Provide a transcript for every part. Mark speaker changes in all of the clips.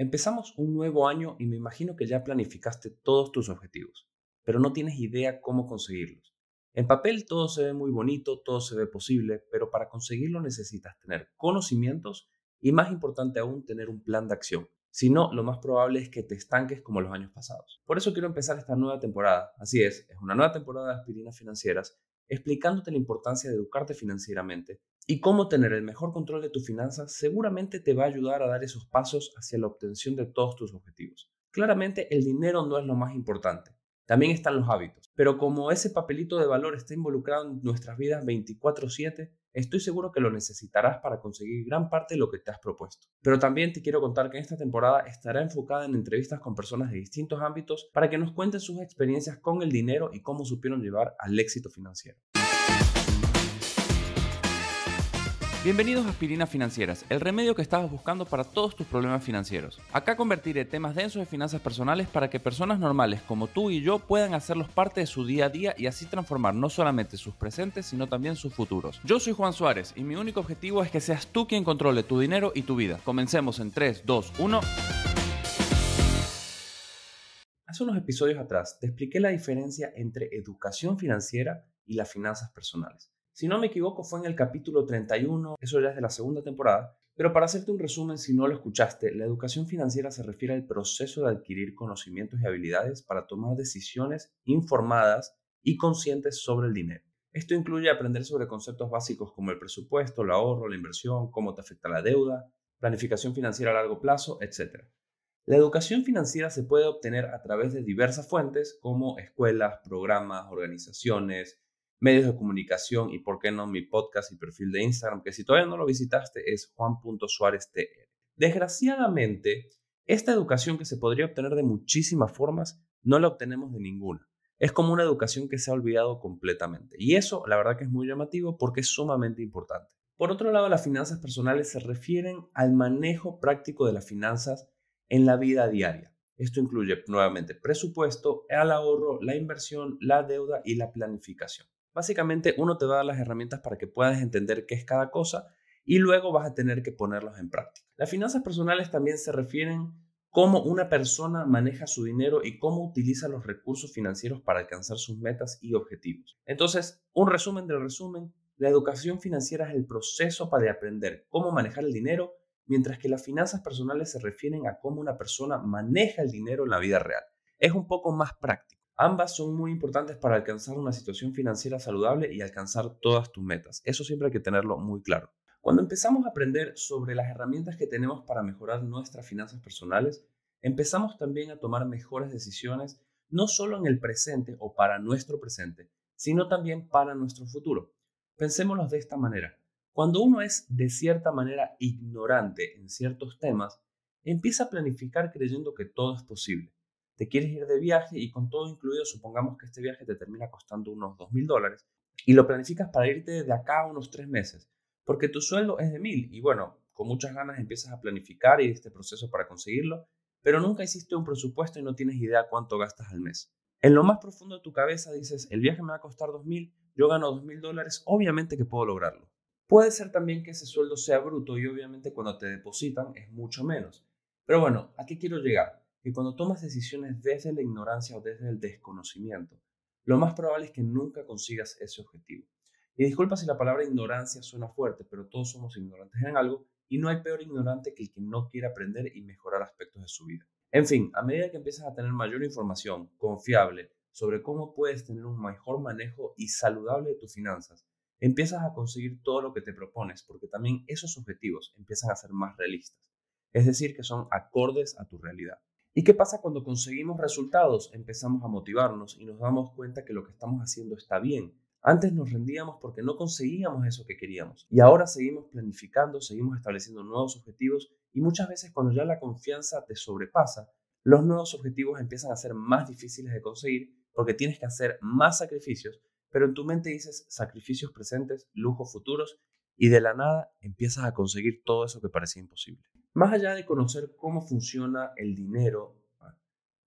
Speaker 1: Empezamos un nuevo año y me imagino que ya planificaste todos tus objetivos, pero no tienes idea cómo conseguirlos. En papel todo se ve muy bonito, todo se ve posible, pero para conseguirlo necesitas tener conocimientos y más importante aún tener un plan de acción. Si no, lo más probable es que te estanques como los años pasados. Por eso quiero empezar esta nueva temporada. Así es, es una nueva temporada de aspirinas financieras explicándote la importancia de educarte financieramente y cómo tener el mejor control de tus finanzas seguramente te va a ayudar a dar esos pasos hacia la obtención de todos tus objetivos. Claramente el dinero no es lo más importante, también están los hábitos, pero como ese papelito de valor está involucrado en nuestras vidas 24/7, estoy seguro que lo necesitarás para conseguir gran parte de lo que te has propuesto. Pero también te quiero contar que esta temporada estará enfocada en entrevistas con personas de distintos ámbitos para que nos cuenten sus experiencias con el dinero y cómo supieron llevar al éxito financiero. Bienvenidos a Aspirinas Financieras, el remedio que estabas buscando para todos tus problemas financieros. Acá convertiré temas densos de finanzas personales para que personas normales como tú y yo puedan hacerlos parte de su día a día y así transformar no solamente sus presentes, sino también sus futuros. Yo soy Juan Suárez y mi único objetivo es que seas tú quien controle tu dinero y tu vida. Comencemos en 3, 2, 1. Hace unos episodios atrás te expliqué la diferencia entre educación financiera y las finanzas personales. Si no me equivoco, fue en el capítulo 31, eso ya es de la segunda temporada. Pero para hacerte un resumen, si no lo escuchaste, la educación financiera se refiere al proceso de adquirir conocimientos y habilidades para tomar decisiones informadas y conscientes sobre el dinero. Esto incluye aprender sobre conceptos básicos como el presupuesto, el ahorro, la inversión, cómo te afecta la deuda, planificación financiera a largo plazo, etc. La educación financiera se puede obtener a través de diversas fuentes como escuelas, programas, organizaciones, medios de comunicación y, por qué no, mi podcast y perfil de Instagram, que si todavía no lo visitaste es juan.suárez.tr. Desgraciadamente, esta educación que se podría obtener de muchísimas formas, no la obtenemos de ninguna. Es como una educación que se ha olvidado completamente. Y eso, la verdad que es muy llamativo porque es sumamente importante. Por otro lado, las finanzas personales se refieren al manejo práctico de las finanzas en la vida diaria. Esto incluye nuevamente presupuesto, el ahorro, la inversión, la deuda y la planificación. Básicamente uno te va a dar las herramientas para que puedas entender qué es cada cosa y luego vas a tener que ponerlos en práctica. Las finanzas personales también se refieren cómo una persona maneja su dinero y cómo utiliza los recursos financieros para alcanzar sus metas y objetivos. Entonces, un resumen del resumen, la educación financiera es el proceso para aprender cómo manejar el dinero, mientras que las finanzas personales se refieren a cómo una persona maneja el dinero en la vida real. Es un poco más práctico. Ambas son muy importantes para alcanzar una situación financiera saludable y alcanzar todas tus metas. Eso siempre hay que tenerlo muy claro. Cuando empezamos a aprender sobre las herramientas que tenemos para mejorar nuestras finanzas personales, empezamos también a tomar mejores decisiones, no solo en el presente o para nuestro presente, sino también para nuestro futuro. Pensémoslo de esta manera. Cuando uno es de cierta manera ignorante en ciertos temas, empieza a planificar creyendo que todo es posible te quieres ir de viaje y con todo incluido, supongamos que este viaje te termina costando unos dos mil dólares y lo planificas para irte de acá a unos tres meses, porque tu sueldo es de mil y bueno, con muchas ganas empiezas a planificar y este proceso para conseguirlo, pero nunca hiciste un presupuesto y no tienes idea cuánto gastas al mes. En lo más profundo de tu cabeza dices, el viaje me va a costar dos mil, yo gano dos mil dólares, obviamente que puedo lograrlo. Puede ser también que ese sueldo sea bruto y obviamente cuando te depositan es mucho menos. Pero bueno, ¿a qué quiero llegar? Que cuando tomas decisiones desde la ignorancia o desde el desconocimiento, lo más probable es que nunca consigas ese objetivo. Y disculpa si la palabra ignorancia suena fuerte, pero todos somos ignorantes en algo y no hay peor ignorante que el que no quiere aprender y mejorar aspectos de su vida. En fin, a medida que empiezas a tener mayor información confiable sobre cómo puedes tener un mejor manejo y saludable de tus finanzas, empiezas a conseguir todo lo que te propones, porque también esos objetivos empiezan a ser más realistas, es decir, que son acordes a tu realidad. ¿Y qué pasa cuando conseguimos resultados? Empezamos a motivarnos y nos damos cuenta que lo que estamos haciendo está bien. Antes nos rendíamos porque no conseguíamos eso que queríamos y ahora seguimos planificando, seguimos estableciendo nuevos objetivos y muchas veces cuando ya la confianza te sobrepasa, los nuevos objetivos empiezan a ser más difíciles de conseguir porque tienes que hacer más sacrificios, pero en tu mente dices sacrificios presentes, lujos futuros y de la nada empiezas a conseguir todo eso que parecía imposible. Más allá de conocer cómo funciona el dinero,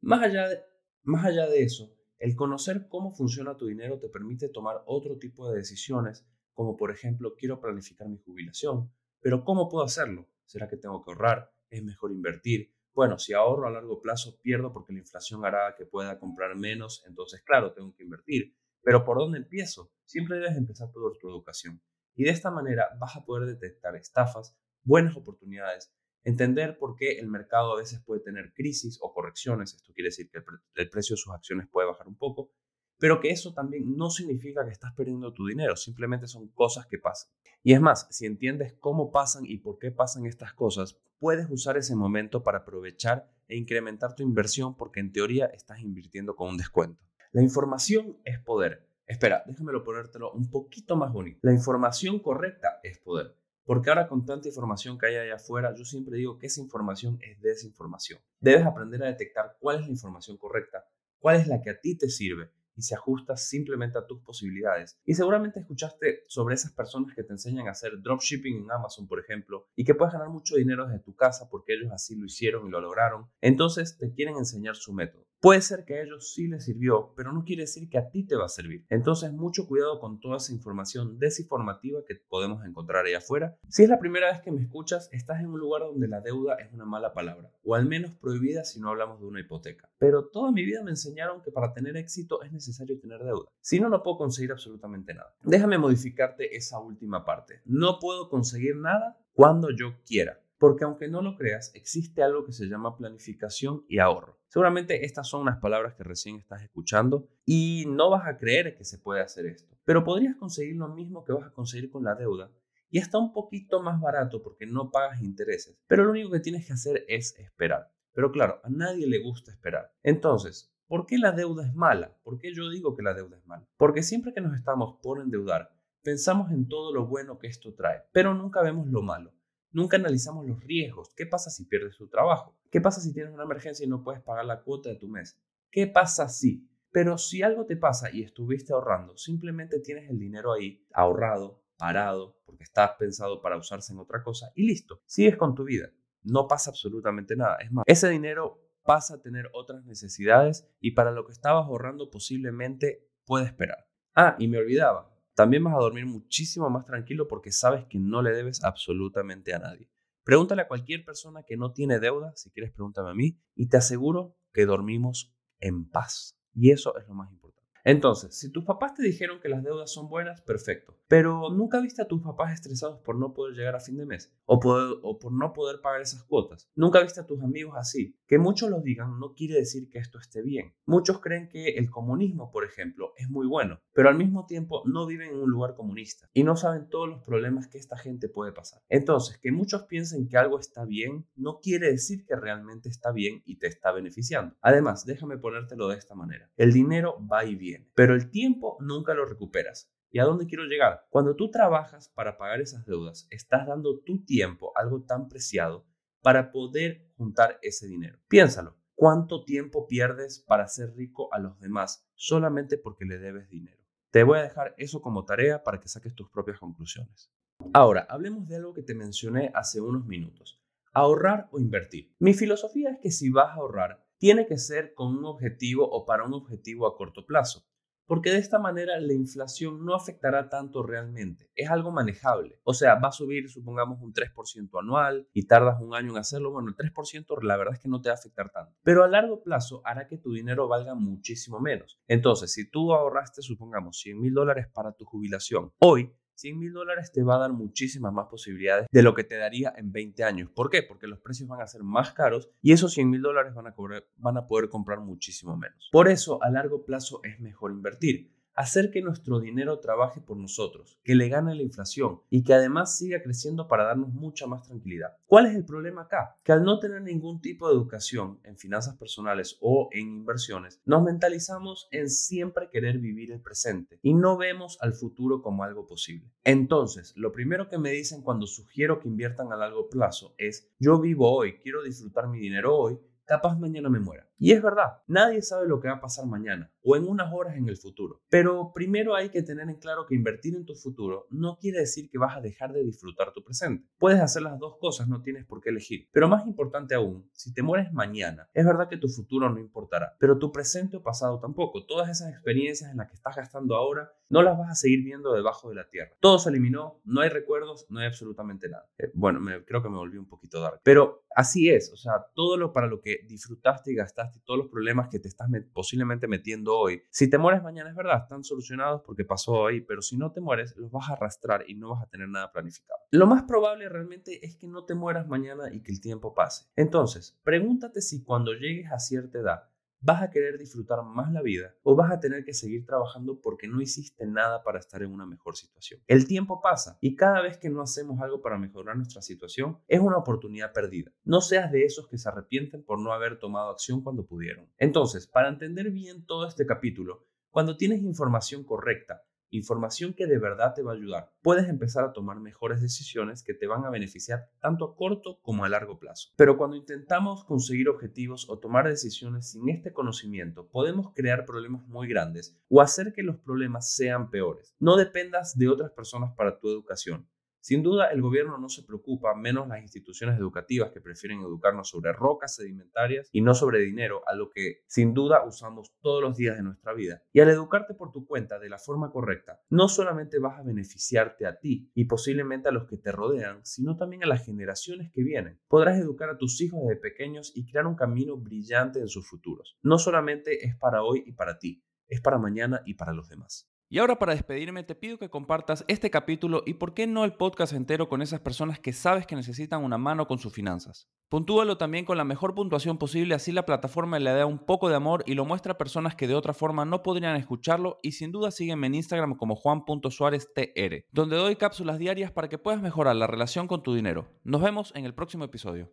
Speaker 1: más allá de, más allá de eso, el conocer cómo funciona tu dinero te permite tomar otro tipo de decisiones, como por ejemplo, quiero planificar mi jubilación, pero ¿cómo puedo hacerlo? ¿Será que tengo que ahorrar? ¿Es mejor invertir? bueno, si ahorro a largo plazo pierdo porque la inflación hará que pueda comprar menos, entonces claro, tengo que invertir. Pero ¿por dónde empiezo? Siempre debes empezar por tu educación. Y de esta manera vas a poder detectar estafas, buenas oportunidades, entender por qué el mercado a veces puede tener crisis o correcciones, esto quiere decir que el, precio de sus acciones puede bajar un poco, pero que eso también no significa que estás perdiendo tu dinero, simplemente son cosas que pasan. Y es más, si entiendes cómo pasan y por qué pasan estas cosas, puedes usar ese momento para aprovechar e incrementar tu inversión porque en teoría estás invirtiendo con un descuento. La información es poder. Espera, déjamelo ponértelo un poquito más bonito. La información correcta es poder. Porque ahora con tanta información que hay allá afuera, yo siempre digo que esa información es desinformación. Debes aprender a detectar cuál es la información correcta, cuál es la que a ti te sirve y se ajusta simplemente a tus posibilidades. Y seguramente escuchaste sobre esas personas que te enseñan a hacer dropshipping en Amazon, por ejemplo, y que puedes ganar mucho dinero desde tu casa porque ellos así lo hicieron y lo lograron. Entonces te quieren enseñar su método. Puede ser que a ellos sí les sirvió, pero no quiere decir que a ti te va a servir. Entonces, mucho cuidado con toda esa información desinformativa que podemos encontrar ahí afuera. Si es la primera vez que me escuchas, estás en un lugar donde la deuda es una mala palabra, o al menos prohibida si no hablamos de una hipoteca. Pero toda mi vida me enseñaron que para tener éxito es necesario tener deuda. Si no, no puedo conseguir absolutamente nada. Déjame modificarte esa última parte. No puedo conseguir nada cuando yo quiera. Porque aunque no lo creas, existe algo que se llama planificación y ahorro. Seguramente estas son unas palabras que recién estás escuchando y no vas a creer que se puede hacer esto. Pero podrías conseguir lo mismo que vas a conseguir con la deuda y está un poquito más barato porque no pagas intereses. Pero lo único que tienes que hacer es esperar. Pero claro, a nadie le gusta esperar. Entonces, ¿por qué la deuda es mala? ¿Por qué yo digo que la deuda es mala? Porque siempre que nos estamos por endeudar, pensamos en todo lo bueno que esto trae, pero nunca vemos lo malo. Nunca analizamos los riesgos. ¿Qué pasa si pierdes tu trabajo? ¿Qué pasa si tienes una emergencia y no puedes pagar la cuota de tu mes? ¿Qué pasa si? Pero si algo te pasa y estuviste ahorrando, simplemente tienes el dinero ahí ahorrado, parado, porque está pensado para usarse en otra cosa y listo, sigues con tu vida. No pasa absolutamente nada. Es más, ese dinero pasa a tener otras necesidades y para lo que estabas ahorrando posiblemente puede esperar. Ah, y me olvidaba, también vas a dormir muchísimo más tranquilo porque sabes que no le debes absolutamente a nadie. Pregúntale a cualquier persona que no tiene deuda, si quieres pregúntame a mí, y te aseguro que dormimos en paz. Y eso es lo más importante. Entonces, si tus papás te dijeron que las deudas son buenas, perfecto. Pero nunca viste a tus papás estresados por no poder llegar a fin de mes o, por no poder pagar esas cuotas. Nunca viste a tus amigos así. Que muchos lo digan no quiere decir que esto esté bien. Muchos creen que el comunismo, por ejemplo, es muy bueno, pero al mismo tiempo no viven en un lugar comunista y no saben todos los problemas que esta gente puede pasar. Entonces, que muchos piensen que algo está bien no quiere decir que realmente está bien y te está beneficiando. Además, déjame ponértelo de esta manera. El dinero va y viene pero el tiempo nunca lo recuperas. ¿Y a dónde quiero llegar? Cuando tú trabajas para pagar esas deudas, estás dando tu tiempo, algo tan preciado, para poder juntar ese dinero. Piénsalo, ¿cuánto tiempo pierdes para ser rico a los demás solamente porque le debes dinero? Te voy a dejar eso como tarea para que saques tus propias conclusiones. Ahora, hablemos de algo que te mencioné hace unos minutos. Ahorrar o invertir. Mi filosofía es que si vas a ahorrar, tiene que ser con un objetivo o para un objetivo a corto plazo porque de esta manera la inflación no afectará tanto realmente, es algo manejable. O sea, va a subir, supongamos, un 3% anual y tardas un año en hacerlo, bueno, el 3% la verdad es que no te va a afectar tanto, pero a largo plazo hará que tu dinero valga muchísimo menos. Entonces, si tú ahorraste, supongamos, 100 mil dólares para tu jubilación, hoy 100 mil dólares te va a dar muchísimas más posibilidades de lo que te daría en 20 años. ¿Por qué? Porque los precios van a ser más caros y esos 100 mil dólares van, a poder comprar muchísimo menos. Por eso, a largo plazo es mejor invertir hacer que nuestro dinero trabaje por nosotros, que le gane la inflación y que además siga creciendo para darnos mucha más tranquilidad. ¿Cuál es el problema acá? Que al no tener ningún tipo de educación en finanzas personales o en inversiones, nos mentalizamos en siempre querer vivir el presente y no vemos al futuro como algo posible. Entonces, lo primero que me dicen cuando sugiero que inviertan a largo plazo es, yo vivo hoy, quiero disfrutar mi dinero hoy, capaz mañana me muera. Y es verdad, nadie sabe lo que va a pasar mañana o en unas horas en el futuro. Pero primero hay que tener en claro que invertir en tu futuro no quiere decir que vas a dejar de disfrutar tu presente. Puedes hacer las dos cosas, no tienes por qué elegir. Pero más importante aún, si te mueres mañana, es verdad que tu futuro no importará, pero tu presente o pasado tampoco. Todas esas experiencias en las que estás gastando ahora no las vas a seguir viendo debajo de la tierra. Todo se eliminó, no hay recuerdos, no hay absolutamente nada. Eh, bueno, creo que me volví un poquito dark. Pero así es, o sea, todo lo para lo que disfrutaste y gastaste, todos los problemas que te estás posiblemente metiendo hoy, si te mueres mañana es verdad, están solucionados porque pasó ahí, pero si no te mueres, los vas a arrastrar y no vas a tener nada planificado. Lo más probable realmente es que no te mueras mañana y que el tiempo pase. Entonces, pregúntate si cuando llegues a cierta edad, vas a querer disfrutar más la vida o vas a tener que seguir trabajando porque no hiciste nada para estar en una mejor situación. El tiempo pasa y cada vez que no hacemos algo para mejorar nuestra situación es una oportunidad perdida. No seas de esos que se arrepienten por no haber tomado acción cuando pudieron. Entonces, para entender bien todo este capítulo, cuando tienes información correcta, información que de verdad te va a ayudar. Puedes empezar a tomar mejores decisiones que te van a beneficiar tanto a corto como a largo plazo. Pero cuando intentamos conseguir objetivos o tomar decisiones sin este conocimiento, podemos crear problemas muy grandes o hacer que los problemas sean peores. No dependas de otras personas para tu educación. Sin duda, el gobierno no se preocupa, menos las instituciones educativas que prefieren educarnos sobre rocas sedimentarias y no sobre dinero, a lo que sin duda usamos todos los días de nuestra vida. Y al educarte por tu cuenta de la forma correcta, no solamente vas a beneficiarte a ti y posiblemente a los que te rodean, sino también a las generaciones que vienen. Podrás educar a tus hijos desde pequeños y crear un camino brillante en sus futuros. No solamente es para hoy y para ti, es para mañana y para los demás.
Speaker 2: Y ahora para despedirme te pido que compartas este capítulo y por qué no el podcast entero con esas personas que sabes que necesitan una mano con sus finanzas. Puntúalo también con la mejor puntuación posible, así la plataforma le da un poco de amor y lo muestra a personas que de otra forma no podrían escucharlo y sin duda sígueme en Instagram como juan.suáreztr, donde doy cápsulas diarias para que puedas mejorar la relación con tu dinero. Nos vemos en el próximo episodio.